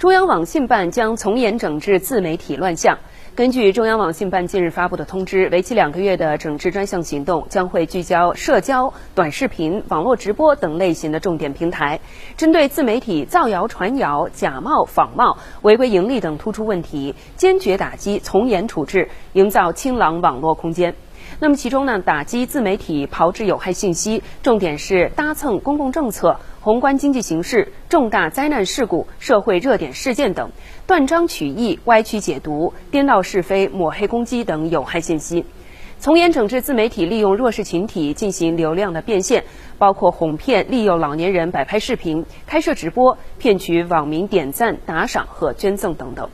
中央网信办将从严整治自媒体乱象。根据中央网信办近日发布的通知，为期两个月的整治专项行动将会聚焦社交、短视频、网络直播等类型的重点平台，针对自媒体造谣传谣、假冒仿冒、违规盈利等突出问题，坚决打击、从严处置，营造清朗网络空间。那么，其中呢，打击自媒体炮制有害信息，重点是搭蹭公共政策、宏观经济形势、重大灾难事故、社会热点事件等，断章取义、歪曲解读、颠倒是非、抹黑攻击等有害信息。从严整治自媒体利用弱势群体进行流量的变现，包括哄骗、利诱老年人摆拍视频、开设直播，骗取网民点赞、打赏和捐赠等等。